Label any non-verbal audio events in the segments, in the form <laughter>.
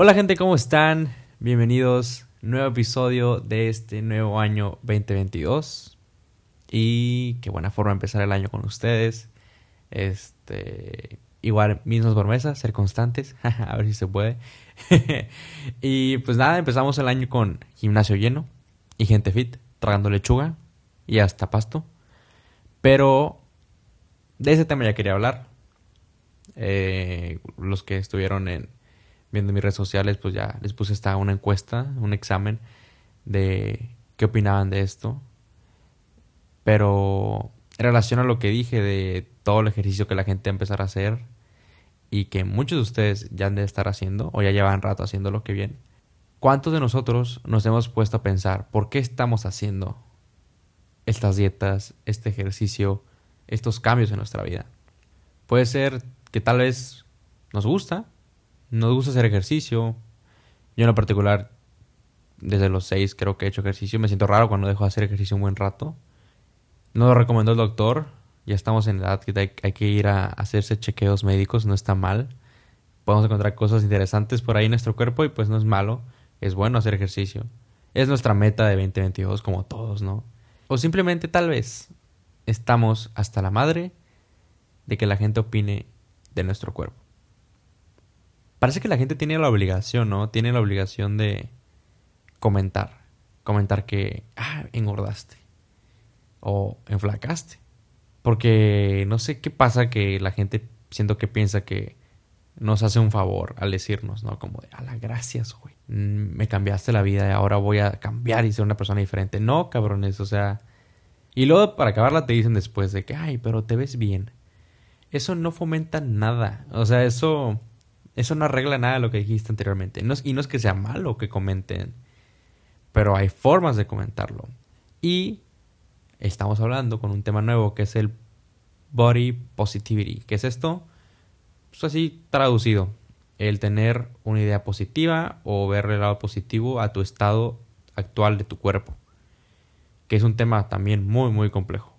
Hola gente, ¿cómo están? Bienvenidos. Nuevo episodio de este nuevo año 2022. Y qué buena forma de empezar el año con ustedes. Este, igual, mismas promesas, ser constantes. <laughs> a ver si se puede. <laughs> y pues nada, empezamos el año con gimnasio lleno y gente fit, tragando lechuga y hasta pasto. Pero de ese tema ya quería hablar. Eh, los que estuvieron en viendo mis redes sociales, pues ya les puse esta una encuesta, un examen de qué opinaban de esto. Pero en relación a lo que dije de todo el ejercicio que la gente va a empezar a hacer y que muchos de ustedes ya han de estar haciendo o ya llevan rato haciendo lo que bien, ¿cuántos de nosotros nos hemos puesto a pensar por qué estamos haciendo estas dietas, este ejercicio, estos cambios en nuestra vida? Puede ser que tal vez nos gusta, nos gusta hacer ejercicio. Yo en lo particular, desde los seis creo que he hecho ejercicio. Me siento raro cuando dejo de hacer ejercicio un buen rato. No lo recomendó el doctor. Ya estamos en edad que hay que ir a hacerse chequeos médicos. No está mal. Podemos encontrar cosas interesantes por ahí en nuestro cuerpo y pues no es malo. Es bueno hacer ejercicio. Es nuestra meta de 2022 como todos, ¿no? O simplemente tal vez estamos hasta la madre de que la gente opine de nuestro cuerpo parece que la gente tiene la obligación, ¿no? Tiene la obligación de comentar. Comentar que, ah, engordaste. O enflacaste. Porque no sé qué pasa que la gente siento que piensa que nos hace un favor al decirnos, ¿no? Como de, a la gracias, güey. Mm, me cambiaste la vida y ahora voy a cambiar y ser una persona diferente. No, cabrones, o sea. Y luego para acabarla te dicen después de que, ay, pero te ves bien. Eso no fomenta nada. O sea, eso eso no arregla nada de lo que dijiste anteriormente. y no es que sea malo que comenten, pero hay formas de comentarlo. Y estamos hablando con un tema nuevo que es el body positivity. ¿Qué es esto? Pues así traducido. El tener una idea positiva o ver el lado positivo a tu estado actual de tu cuerpo. Que es un tema también muy, muy complejo.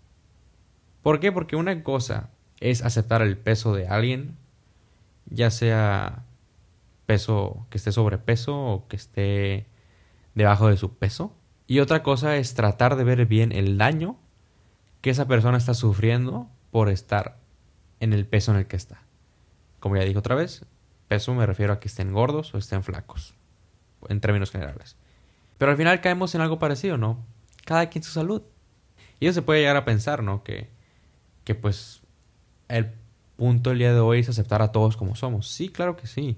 ¿Por qué? Porque una cosa es aceptar el peso de alguien ya sea peso que esté sobrepeso o que esté debajo de su peso. Y otra cosa es tratar de ver bien el daño que esa persona está sufriendo por estar en el peso en el que está. Como ya dije otra vez, peso me refiero a que estén gordos o estén flacos, en términos generales. Pero al final caemos en algo parecido, ¿no? Cada quien su salud. Y eso se puede llegar a pensar, ¿no? Que, que pues el punto el día de hoy es aceptar a todos como somos. Sí, claro que sí.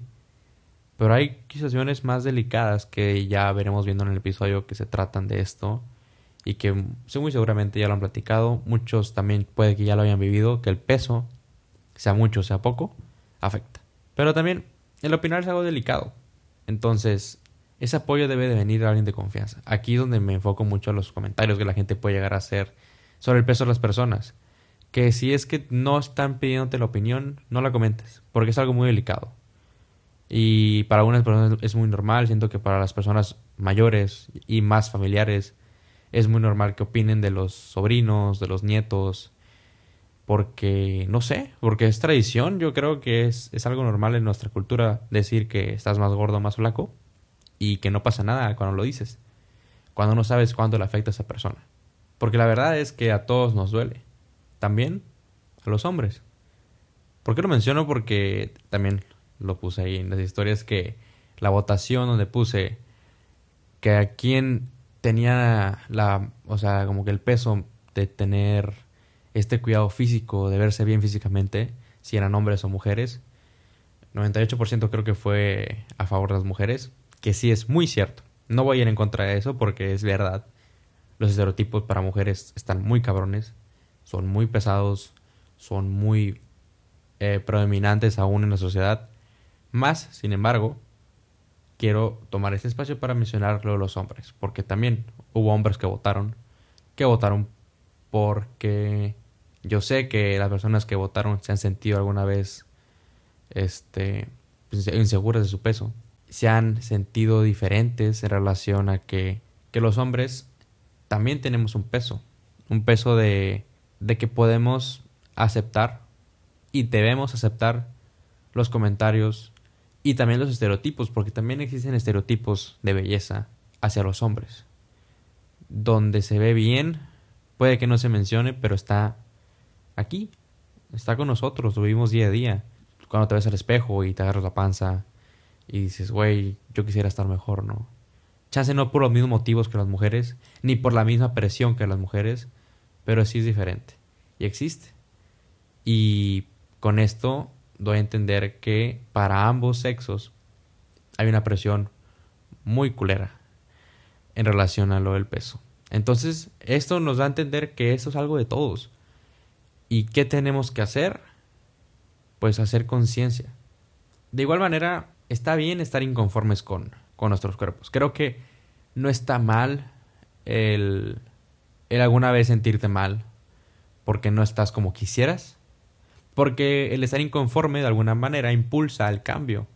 Pero hay situaciones más delicadas que ya veremos viendo en el episodio que se tratan de esto y que muy seguramente ya lo han platicado. Muchos también puede que ya lo hayan vivido, que el peso, sea mucho sea poco, afecta. Pero también el opinar es algo delicado. Entonces, ese apoyo debe de venir de alguien de confianza. Aquí es donde me enfoco mucho a los comentarios que la gente puede llegar a hacer sobre el peso de las personas que si es que no están pidiéndote la opinión, no la comentes, porque es algo muy delicado. Y para algunas personas es muy normal, siento que para las personas mayores y más familiares es muy normal que opinen de los sobrinos, de los nietos, porque no sé, porque es tradición, yo creo que es, es algo normal en nuestra cultura decir que estás más gordo más flaco y que no pasa nada cuando lo dices, cuando no sabes cuándo le afecta a esa persona. Porque la verdad es que a todos nos duele también a los hombres. ¿Por qué lo menciono? Porque también lo puse ahí en las historias que la votación donde puse que a quien tenía la, o sea, como que el peso de tener este cuidado físico, de verse bien físicamente, si eran hombres o mujeres, 98% creo que fue a favor de las mujeres, que sí es muy cierto. No voy a ir en contra de eso porque es verdad. Los estereotipos para mujeres están muy cabrones son muy pesados, son muy eh, predominantes aún en la sociedad. Más, sin embargo, quiero tomar este espacio para mencionarlo de los hombres, porque también hubo hombres que votaron, que votaron porque yo sé que las personas que votaron se han sentido alguna vez este, pues, inseguras de su peso, se han sentido diferentes en relación a que, que los hombres también tenemos un peso, un peso de de que podemos aceptar y debemos aceptar los comentarios Y también los estereotipos, porque también existen estereotipos de belleza hacia los hombres. Donde se ve bien, puede que no se mencione, pero está aquí, está con nosotros, lo vivimos día a día. Cuando te ves al espejo y te agarras la panza y dices, güey, yo quisiera estar mejor, ¿no? Chance no por los mismos motivos que las mujeres, ni por la misma presión que las mujeres, pero sí es diferente. Y existe. Y con esto doy a entender que para ambos sexos hay una presión muy culera en relación a lo del peso. Entonces, esto nos da a entender que esto es algo de todos. ¿Y qué tenemos que hacer? Pues hacer conciencia. De igual manera, está bien estar inconformes con, con nuestros cuerpos. Creo que no está mal el, el alguna vez sentirte mal porque no estás como quisieras. Porque el estar inconforme de alguna manera impulsa el cambio.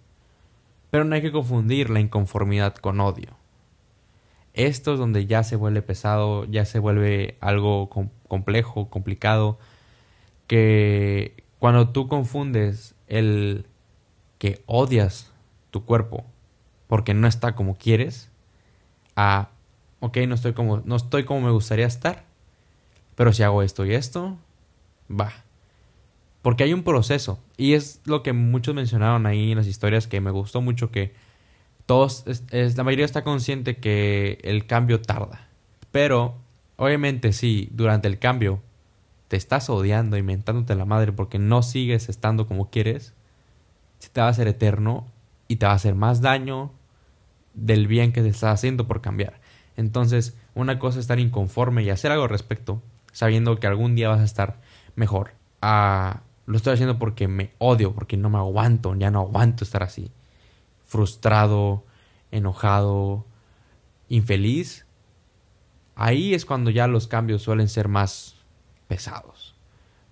Pero no hay que confundir la inconformidad con odio. Esto es donde ya se vuelve pesado, ya se vuelve algo complejo, complicado, que cuando tú confundes el que odias tu cuerpo porque no está como quieres, a, ok, no estoy como, no estoy como me gustaría estar, pero si hago esto y esto, va. Porque hay un proceso. Y es lo que muchos mencionaron ahí en las historias que me gustó mucho que todos, es, la mayoría está consciente que el cambio tarda. Pero, obviamente, si durante el cambio te estás odiando y mentándote la madre porque no sigues estando como quieres, te va a hacer eterno y te va a hacer más daño del bien que te estás haciendo por cambiar. Entonces, una cosa es estar inconforme y hacer algo al respecto, sabiendo que algún día vas a estar mejor. Ah, lo estoy haciendo porque me odio, porque no me aguanto, ya no aguanto estar así. Frustrado, enojado, infeliz. Ahí es cuando ya los cambios suelen ser más pesados,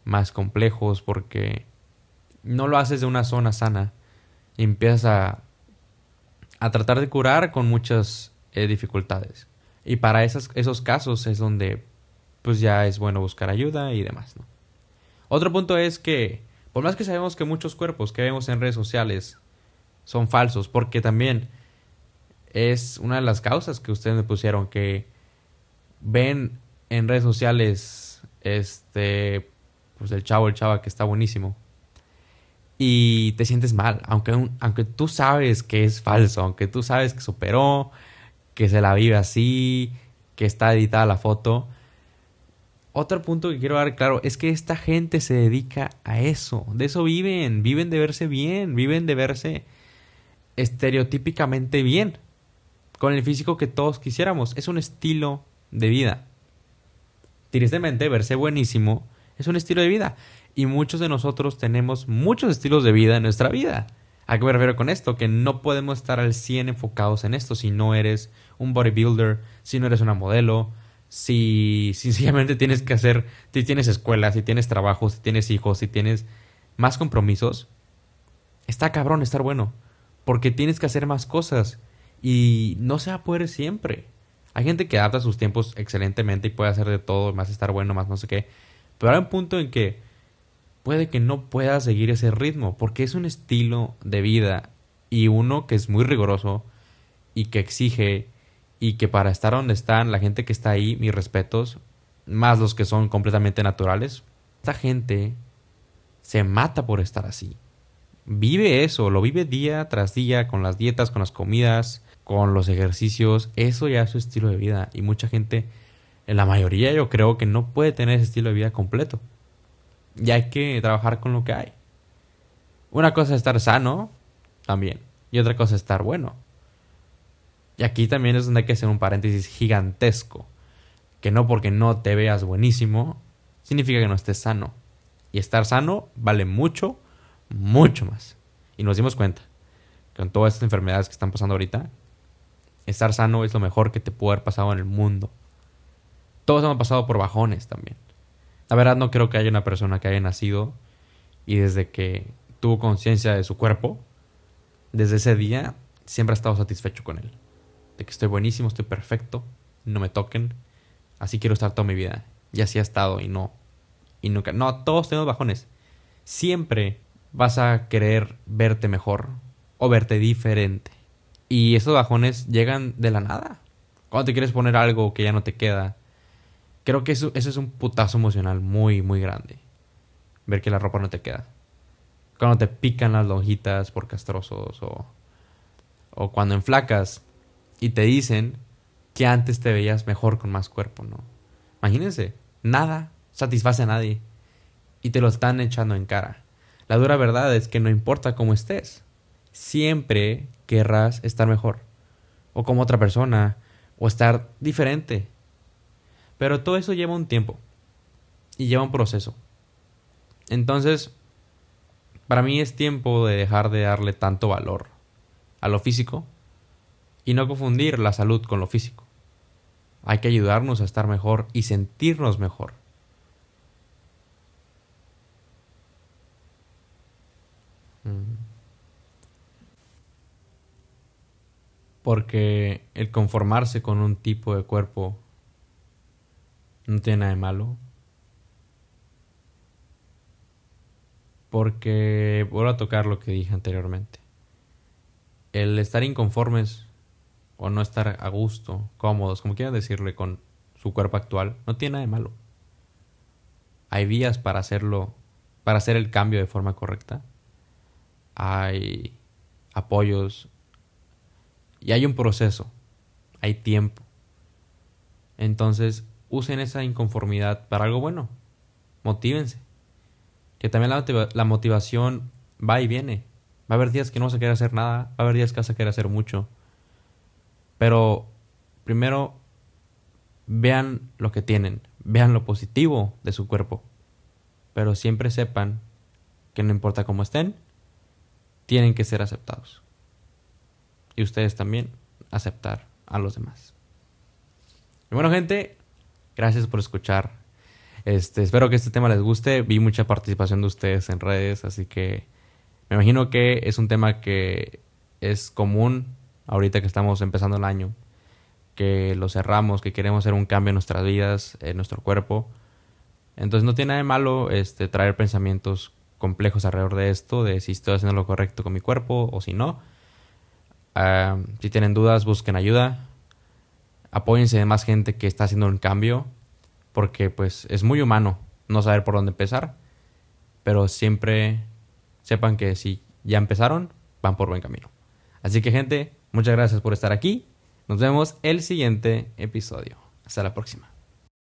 más complejos, porque no lo haces de una zona sana empiezas a, a tratar de curar con muchas eh, dificultades. Y para esos, esos casos es donde pues ya es bueno buscar ayuda y demás, ¿no? Otro punto es que, por más que sabemos que muchos cuerpos que vemos en redes sociales son falsos, porque también es una de las causas que ustedes me pusieron, que ven en redes sociales este, pues el chavo, el chava que está buenísimo, y te sientes mal, aunque, aunque tú sabes que es falso, aunque tú sabes que superó, que se la vive así, que está editada la foto, otro punto que quiero dar claro es que esta gente se dedica a eso. De eso viven. Viven de verse bien. Viven de verse estereotípicamente bien. Con el físico que todos quisiéramos. Es un estilo de vida. Tristemente, verse buenísimo es un estilo de vida. Y muchos de nosotros tenemos muchos estilos de vida en nuestra vida. ¿A qué me refiero con esto? Que no podemos estar al 100 enfocados en esto si no eres un bodybuilder, si no eres una modelo, si, <laughs> sencillamente tienes que hacer, si tienes escuela, si tienes trabajo, si tienes hijos, si tienes más compromisos, está cabrón estar bueno. Porque tienes que hacer más cosas. Y no se va a poder siempre. Hay gente que adapta sus tiempos excelentemente y puede hacer de todo, más estar bueno, más no sé qué. Pero hay un punto en que puede que no pueda seguir ese ritmo, porque es un estilo de vida y uno que es muy riguroso y que exige y que para estar donde están, la gente que está ahí, mis respetos, más los que son completamente naturales, esta gente se mata por estar así. Vive eso, lo vive día tras día con las dietas, con las comidas, con los ejercicios, eso ya es su estilo de vida y mucha gente, en la mayoría yo creo que no puede tener ese estilo de vida completo. Y hay que trabajar con lo que hay. Una cosa es estar sano, también, y otra cosa es estar bueno. Y aquí también es donde hay que hacer un paréntesis gigantesco. Que no porque no te veas buenísimo, significa que no estés sano. Y estar sano vale mucho, mucho más. Y nos dimos cuenta con todas estas enfermedades que están pasando ahorita, estar sano es lo mejor que te puede haber pasado en el mundo. Todos hemos pasado por bajones también. La verdad no creo que haya una persona que haya nacido y desde que tuvo conciencia de su cuerpo, desde ese día siempre ha estado satisfecho con él de que estoy buenísimo, estoy perfecto, no me toquen, así quiero estar toda mi vida. Y así ha estado y no. Y nunca. No, todos tenemos bajones. Siempre vas a querer verte mejor. o verte diferente. Y esos bajones llegan de la nada. Cuando te quieres poner algo que ya no te queda. Creo que eso, es un putazo emocional muy, muy grande. Ver que la ropa no te queda. Cuando te pican las lonjitas por castrosos o, o cuando enflacas y te dicen que antes te veías mejor con más cuerpo, ¿no? Imagínense, nada satisface a nadie y te lo están echando en cara. La dura verdad es que no importa cómo estés, siempre querrás estar mejor, o como otra persona, o estar diferente. Pero todo eso lleva un tiempo y lleva un proceso. Entonces, para mí es tiempo de dejar de darle tanto valor a lo físico y no confundir la salud con lo físico. Hay que ayudarnos a estar mejor y sentirnos mejor. Mm. Porque el conformarse con un tipo de cuerpo no tiene nada de malo. Porque vuelvo a tocar lo que dije anteriormente. El estar inconformes o no estar a gusto, cómodos, como quieran decirle, con su cuerpo actual, no tiene nada de malo. Hay vías para hacerlo, para hacer el cambio de forma correcta hay apoyos y hay un proceso, hay tiempo. Entonces, usen esa inconformidad para algo bueno. Motívense. Que también la, motivación va y viene. Va a haber días que no vas a querer hacer nada, va a haber días que vas a querer hacer mucho. Pero primero vean lo que tienen, vean lo positivo de su cuerpo. Pero siempre sepan que no importa cómo estén, tienen que ser aceptados. Y ustedes también aceptar a los demás. Y bueno, gente, gracias por escuchar. Este, espero que este tema les guste. Vi mucha participación de ustedes en redes, así que me imagino que es un tema que es común ahorita que estamos empezando el año, que lo cerramos, que queremos hacer un cambio en nuestras vidas, en nuestro cuerpo. Entonces no tiene nada de malo este, traer pensamientos complejos alrededor de esto, de si estoy haciendo lo correcto con mi cuerpo o si no. si tienen dudas, busquen ayuda. Apóyense de más gente que está haciendo un cambio, porque pues es muy humano no saber por dónde empezar, pero siempre sepan que si ya empezaron, van por buen camino. Así que gente, muchas gracias por estar aquí. Nos vemos el siguiente episodio. Hasta la próxima.